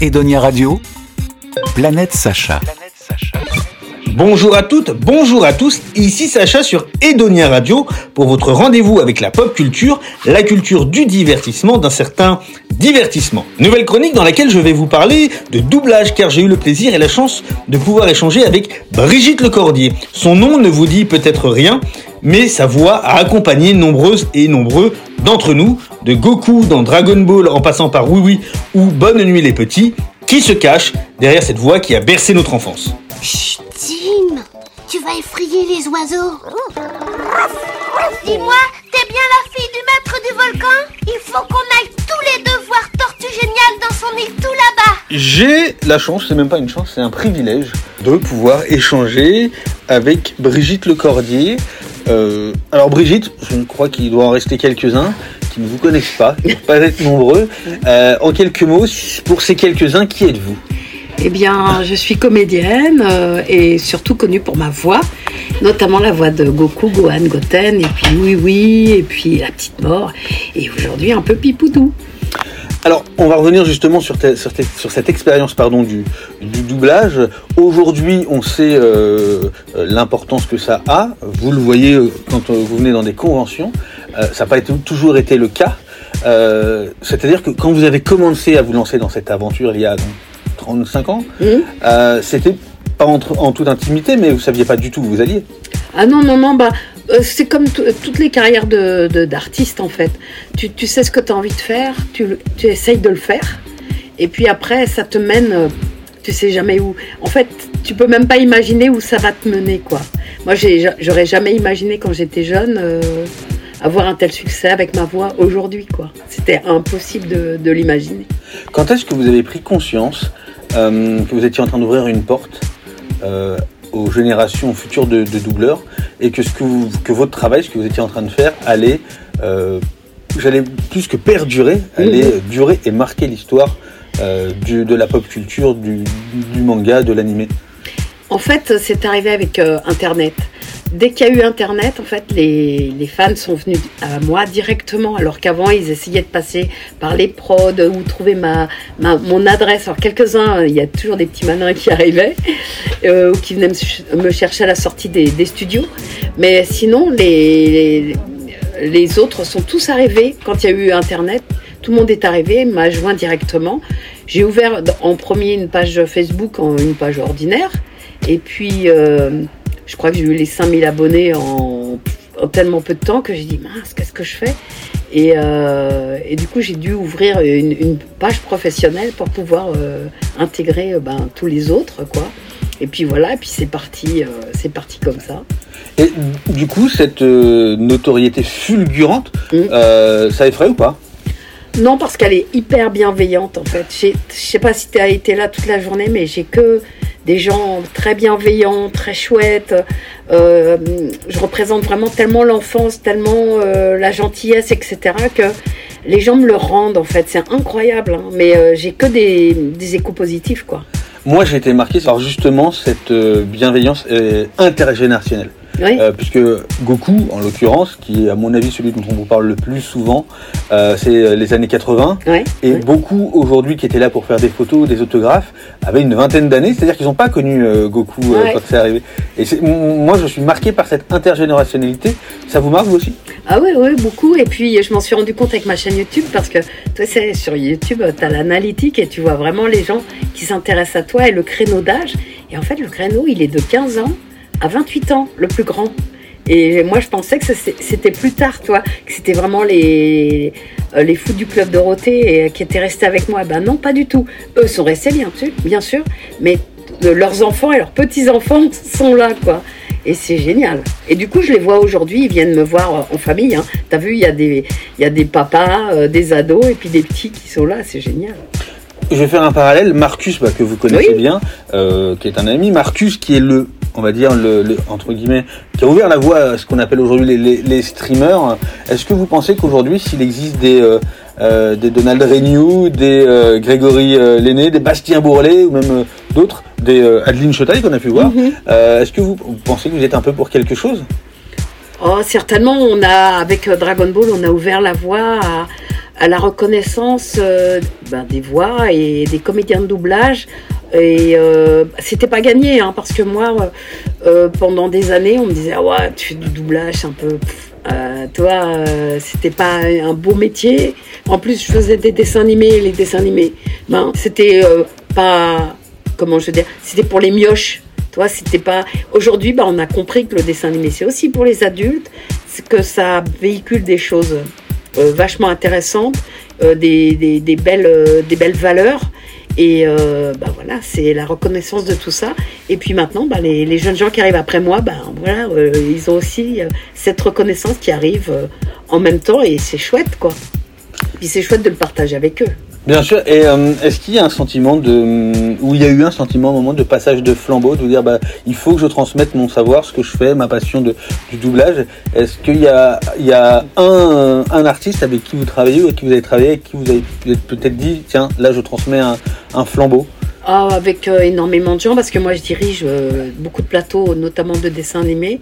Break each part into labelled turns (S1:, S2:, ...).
S1: Edonia Radio, Planète Sacha.
S2: Bonjour à toutes, bonjour à tous, ici Sacha sur Edonia Radio pour votre rendez-vous avec la pop culture, la culture du divertissement, d'un certain divertissement. Nouvelle chronique dans laquelle je vais vous parler de doublage car j'ai eu le plaisir et la chance de pouvoir échanger avec Brigitte Lecordier. Son nom ne vous dit peut-être rien, mais sa voix a accompagné nombreuses et nombreux d'entre nous, de Goku dans Dragon Ball en passant par Oui Oui ou Bonne Nuit les Petits, qui se cache derrière cette voix qui a bercé notre enfance.
S3: Tim, tu vas effrayer les oiseaux. Dis-moi, t'es bien la fille du maître du volcan? Il faut qu'on aille tous les deux voir Tortue Géniale dans son île tout là-bas.
S2: J'ai la chance, c'est même pas une chance, c'est un privilège de pouvoir échanger avec Brigitte Lecordier. Euh, alors Brigitte, je crois qu'il doit en rester quelques-uns qui ne vous connaissent pas, qui ne doivent pas être nombreux. Euh, en quelques mots, pour ces quelques-uns, qui êtes-vous?
S4: Eh bien, je suis comédienne euh, et surtout connue pour ma voix, notamment la voix de Goku, Gohan, Goten, et puis Oui Oui, et puis La Petite Mort, et aujourd'hui un peu Pipoudou.
S2: Alors, on va revenir justement sur, te- sur, te- sur cette expérience pardon, du, doublage. Aujourd'hui, on sait euh, euh, l'importance que ça a. Vous le voyez quand vous venez dans des conventions. Ça n'a pas toujours été le cas. C'est-à-dire que quand vous avez commencé à vous lancer dans cette aventure il y a 35 ans,
S4: Mhm.
S2: euh, c'était pas entre- en toute intimité, mais vous saviez pas du tout où vous alliez.
S4: Ah non, non, non, bah, euh, c'est comme toutes les carrières de- de- d'artistes en fait. Tu, tu sais ce que tu as envie de faire, tu, tu essayes de le faire, et puis après, ça te mène, euh, tu sais jamais où. En fait, tu peux même pas imaginer où ça va te mener, quoi. Moi, j'aurais jamais imaginé quand j'étais jeune avoir un tel succès avec ma voix aujourd'hui, quoi. C'était impossible de, de l'imaginer.
S2: Quand est-ce que vous avez pris conscience euh, que vous étiez en train d'ouvrir une porte euh, aux générations futures de, de doubleurs et que, ce que, vous- que votre travail, ce que vous étiez en train de faire, allait, euh, j'allais plus que perdurer, allait
S4: Mhm.
S2: durer et marquer l'histoire de la pop culture, du, du manga, de l'animé?
S4: En fait, c'est arrivé avec euh, Internet. Dès qu'il y a eu Internet, en fait, les, fans sont venus à moi directement, alors qu'avant, ils essayaient de passer par les prods ou trouver ma, mon adresse. Alors, quelques-uns, euh, il y a toujours des petits malins qui arrivaient euh, ou qui venaient me, ch- me chercher à la sortie des, studios. Mais sinon, les, les, autres sont tous arrivés quand il y a eu Internet. Tout le monde est arrivé, m'a joint directement. J'ai ouvert en premier une page Facebook, une page ordinaire. Et puis, euh, je crois que j'ai eu les 5000 abonnés en, en tellement peu de temps que j'ai dit, mince, qu'est-ce que je fais? Et, euh, et du coup, j'ai dû ouvrir une, une page professionnelle pour pouvoir euh, intégrer ben, tous les autres, quoi. Et puis voilà, et puis c'est parti, c'est parti comme ça.
S2: Et du coup, cette notoriété fulgurante, euh, ça effraie ou pas?
S4: Non, parce qu'elle est hyper bienveillante en fait. Je sais pas si tu as été là toute la journée, mais j'ai que des gens très bienveillants, très chouettes. Euh, je représente vraiment tellement l'enfance, tellement euh, la gentillesse, etc. que les gens me le rendent en fait. C'est incroyable, hein. mais euh, j'ai que des, des échos positifs quoi.
S2: Moi, j'ai été marqué par justement cette bienveillance intergénérationnelle.
S4: Oui.
S2: Euh, puisque Goku, en l'occurrence, qui est à mon avis celui dont on vous parle le plus souvent, euh, c'est euh, les années 80.
S4: Ouais,
S2: Et beaucoup aujourd'hui qui étaient là pour faire des photos, des autographes, avaient une vingtaine d'années, c'est-à-dire qu'ils n'ont pas connu euh, Goku quand c'est arrivé. Et c'est- moi, je suis marqué par cette intergénérationnalité. Ça vous marque vous aussi?
S4: Ah ouais, ouais, beaucoup. Et puis, je m'en suis rendu compte avec ma chaîne YouTube parce que, tu sais, sur YouTube, tu as l'analytique et tu vois vraiment les gens qui s'intéressent à toi et le créneau d'âge. Et en fait, le créneau, il est de 15 ans à 28 ans, le plus grand. Et moi, je pensais que c'était plus tard, toi, que c'était vraiment les, euh, les fous du club Dorothée et, qui étaient restés avec moi. Ben non, pas du tout. Eux sont restés, bien sûr, bien sûr mais euh, leurs enfants et leurs petits-enfants sont là, quoi. Et c'est génial. Et du coup, je les vois aujourd'hui, ils viennent me voir euh, en famille. Hein. T'as vu, il y, a des- y a des papas, euh, des ados et puis des petits qui sont là, c'est génial.
S2: Je vais faire un parallèle. Marcus, bah, que vous connaissez
S4: Oui.
S2: bien, euh, qui est un ami. Marcus, qui est le, on va dire, le, le- entre guillemets, qui a ouvert la voie à ce qu'on appelle aujourd'hui les, les- les streamers. Est-ce que vous pensez qu'aujourd'hui, s'il existe des, euh, euh, des Donald Renew, des euh, Grégory euh, Lenné, des Bastien Bourlet ou même d'autres, des Adeline Chotaille qu'on a pu voir,
S4: Mhm.
S2: est-ce que vous, vous pensez que vous êtes un peu pour quelque chose?
S4: Oh, certainement, on a, avec Dragon Ball, on a ouvert la voie à, à la reconnaissance euh, ben, des voix et des comédiens de doublage. Et euh, c'était pas gagné, hein, parce que moi, euh, pendant des années, on me disait, ah ouais, tu fais du doublage un peu. pff, toi, c'était pas un beau métier. En plus, je faisais des dessins animés. Les dessins animés, ben, c'était pas. Comment je veux dire C'était pour les mioches. Toi, c'était pas. Aujourd'hui, ben, on a compris que le dessin animé, c'est aussi pour les adultes. Que ça véhicule des choses vachement intéressantes, euh, des, des, des belles, euh, des belles valeurs. Et euh, bah voilà, c'est la reconnaissance de tout ça. Et puis maintenant, bah, les, les jeunes gens qui arrivent après moi, bah, voilà, euh, ils ont aussi euh, cette reconnaissance qui arrive euh, en même temps et c'est chouette, quoi. Puis c'est chouette de le partager avec eux.
S2: Bien sûr. Et euh, est-ce qu'il y a un sentiment de, où il y a eu un sentiment au moment de passage de flambeau, de vous dire, bah, il faut que je transmette mon savoir, ce que je fais, ma passion de, du doublage. Est-ce qu'il y a, il y a un, un artiste avec qui vous travaillez ou avec qui vous avez travaillé, avec qui vous avez peut-être dit, tiens, là, je transmets un, un flambeau?
S4: Ah, avec euh, énormément de gens, parce que moi je dirige euh, beaucoup de plateaux, notamment de dessins animés.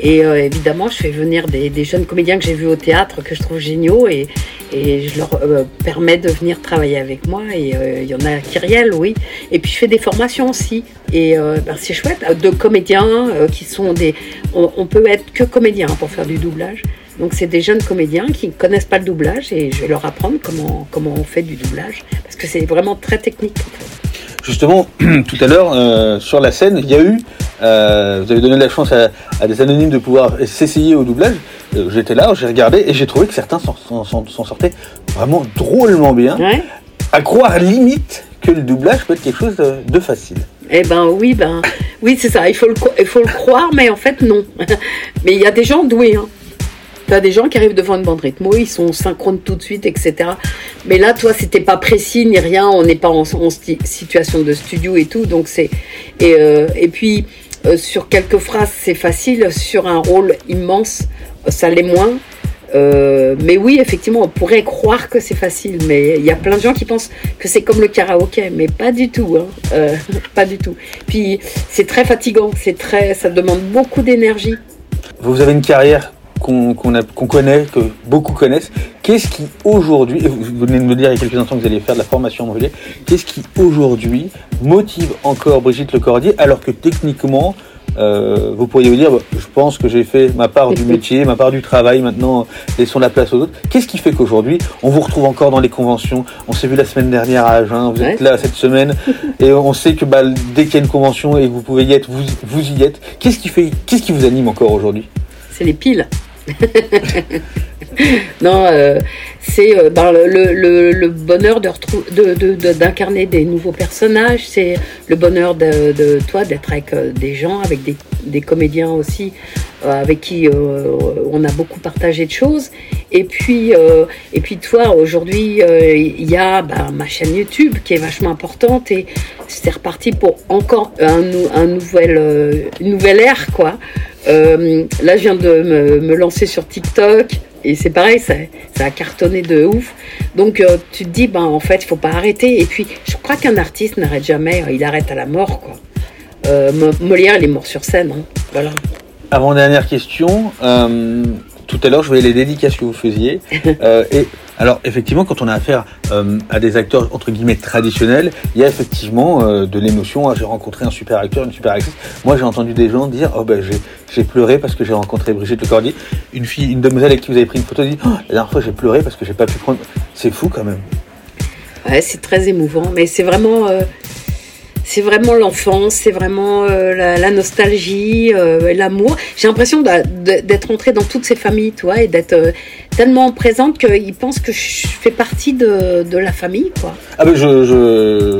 S4: Et euh, évidemment, je fais venir des, des jeunes comédiens que j'ai vus au théâtre, que je trouve géniaux, et, et je leur euh, permets de venir travailler avec moi. Et euh, il y en a Kyriel, oui. Et puis je fais des formations aussi. Et euh, ben, c'est chouette, de comédiens euh, qui sont des. On, on peut être que comédien pour faire du doublage. Donc c'est des jeunes comédiens qui ne connaissent pas le doublage et je vais leur apprendre comment, comment on fait du doublage. Parce que c'est vraiment très technique.
S2: Justement, tout à l'heure, euh, sur la scène, il y a eu, euh, vous avez donné la chance à, à des anonymes de pouvoir s'essayer au doublage. Euh, J'étais là, j'ai regardé et j'ai trouvé que certains s'en- sortaient vraiment drôlement bien.
S4: Ouais.
S2: À croire limite que le doublage peut être quelque chose de, facile.
S4: Eh ben oui, ben oui, c'est ça. Il faut le, co- il faut le croire, mais en fait non. mais il y a des gens doués. Hein. Tu as des gens qui arrivent devant une bande rythmo, ils sont synchrones tout de suite, etc. Mais là, toi, c'était pas précis ni rien. On n'est pas en, situation de studio et tout, donc c'est et euh, et puis euh, sur quelques phrases c'est facile, sur un rôle immense ça l'est moins. Euh, mais oui, effectivement, on pourrait croire que c'est facile, mais il y a plein de gens qui pensent que c'est comme le karaoké, mais pas du tout, hein. Euh, pas du tout. Puis c'est très fatigant, c'est très, ça demande beaucoup d'énergie.
S2: Vous avez une carrière qu'on connaît, que beaucoup connaissent. Qu'est-ce qui aujourd'hui, vous venez de me dire il y a quelques instants que vous allez faire de la formation Montpellier, qu'est-ce qui aujourd'hui motive encore Brigitte Lecordier alors que techniquement, euh, vous pourriez vous dire, bah, je pense que j'ai fait ma part du métier, ma part du travail, maintenant laissons la place aux autres. Qu'est-ce qui fait qu'aujourd'hui, on vous retrouve encore dans les conventions? On s'est vu la semaine dernière à Agen, vous êtes
S4: Ouais.
S2: là cette semaine, et on sait que bah, dès qu'il y a une convention et que vous pouvez y être, vous, vous y êtes. Qu'est-ce qui fait, qu'est-ce qui vous anime encore aujourd'hui?
S4: C'est les piles. non, euh, c'est euh, ben, le, bonheur retrou- de- de- de- d'incarner des nouveaux personnages, c'est le bonheur de, toi d'être avec euh, des gens, avec des, comédiens aussi, avec qui on a beaucoup partagé de choses. Et puis, et puis toi, aujourd'hui, il y a ben, ma chaîne YouTube qui est vachement importante et c'est reparti pour encore un, un nouvel, une nouvelle ère, quoi. Euh, là, je viens de me, me lancer sur TikTok et c'est pareil, ça, ça a cartonné de ouf. Donc, euh, tu te dis, ben, en fait, il faut pas arrêter. Et puis, je crois qu'un artiste n'arrête jamais, il arrête à la mort, quoi. Euh, Mo- Molière, il est mort sur scène, hein. voilà.
S2: Avant-dernière question. euh, tout à l'heure, je voyais les dédicaces que vous faisiez. Euh, et alors, effectivement, quand on a affaire euh, à des acteurs entre guillemets traditionnels, il y a effectivement euh, de l'émotion. Ah, j'ai rencontré un super acteur, une super actrice. Moi, j'ai entendu des gens dire Oh, ben, j'ai, pleuré parce que j'ai rencontré Brigitte Lecordier. Une fille, une demoiselle avec qui vous avez pris une photo dit Oh, La dernière fois, j'ai pleuré parce que j'ai pas pu prendre. C'est fou quand même.
S4: Ouais, c'est très émouvant, mais c'est vraiment, euh, c'est vraiment l'enfance, c'est vraiment euh, la, nostalgie, euh, l'amour. J'ai l'impression d'être entrée dans toutes ces familles, toi, et d'être euh, tellement présente qu'ils pensent que je fais partie de, la famille, quoi.
S2: Ah ben je,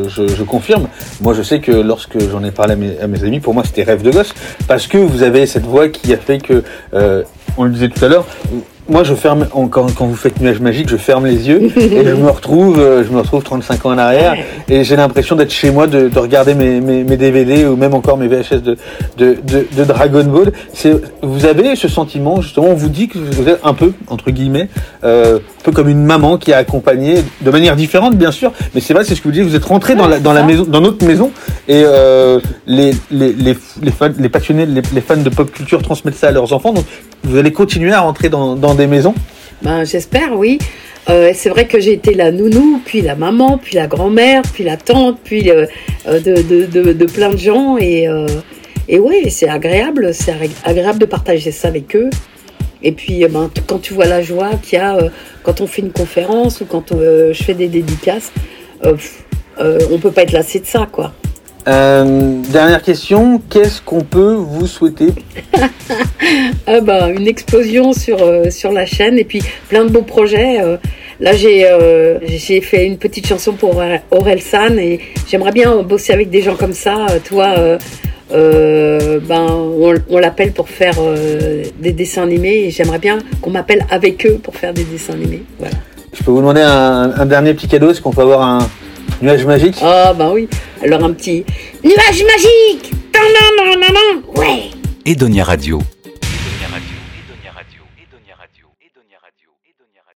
S2: je, confirme. Moi je sais que lorsque j'en ai parlé à mes, amis, pour moi c'était rêve de gosse. Parce que vous avez cette voix qui a fait que, on le disait tout à l'heure, moi je ferme, quand, vous faites nuage magique, je ferme les yeux et je me retrouve, euh, je me retrouve 35 ans en arrière et j'ai l'impression d'être chez moi, de, de regarder mes, DVD ou même encore mes VHS de, Dragon Ball. Vous avez ce sentiment justement, on vous dit que vous êtes un peu, entre guillemets, euh, un peu comme une maman qui a accompagné de manière différente bien sûr, mais c'est vrai, c'est ce que vous dites, vous êtes rentré dans la, dans la maison, dans notre maison et euh, les, les, les, les, fans, les passionnés, les, les fans de pop culture transmettent ça à leurs enfants, donc vous allez continuer à rentrer dans, dans des maisons?
S4: Ben, j'espère, oui. Euh, c'est vrai que j'ai été la nounou, puis la maman, puis la grand-mère, puis la tante, puis euh, euh, de, de, de, de plein de gens. Et, euh, et ouais, c'est agréable, c'est agré- agréable de partager ça avec eux. Et puis, euh, ben, quand tu vois la joie qu'il y a euh, quand on fait une conférence ou quand euh, je fais des dédicaces, euh, on peut pas être lassé de ça, quoi.
S2: Dernière question, qu'est-ce qu'on peut vous souhaiter?
S4: Ah bah, une explosion sur, sur la chaîne et puis plein de beaux projets. là, j'ai j'ai fait une petite chanson pour Aurel- San et j'aimerais bien bosser avec des gens comme ça. Toi, euh, ben, on, on l'appelle pour faire euh, des dessins animés et j'aimerais bien qu'on m'appelle avec eux pour faire des dessins animés. Voilà.
S2: Je peux vous demander un, un dernier petit cadeau Est-ce qu'on peut avoir un nuage magique?
S4: Ah bah oui. Alors un petit
S3: Nuage magique Non, non, non, non, non Ouais
S1: Edonia Radio.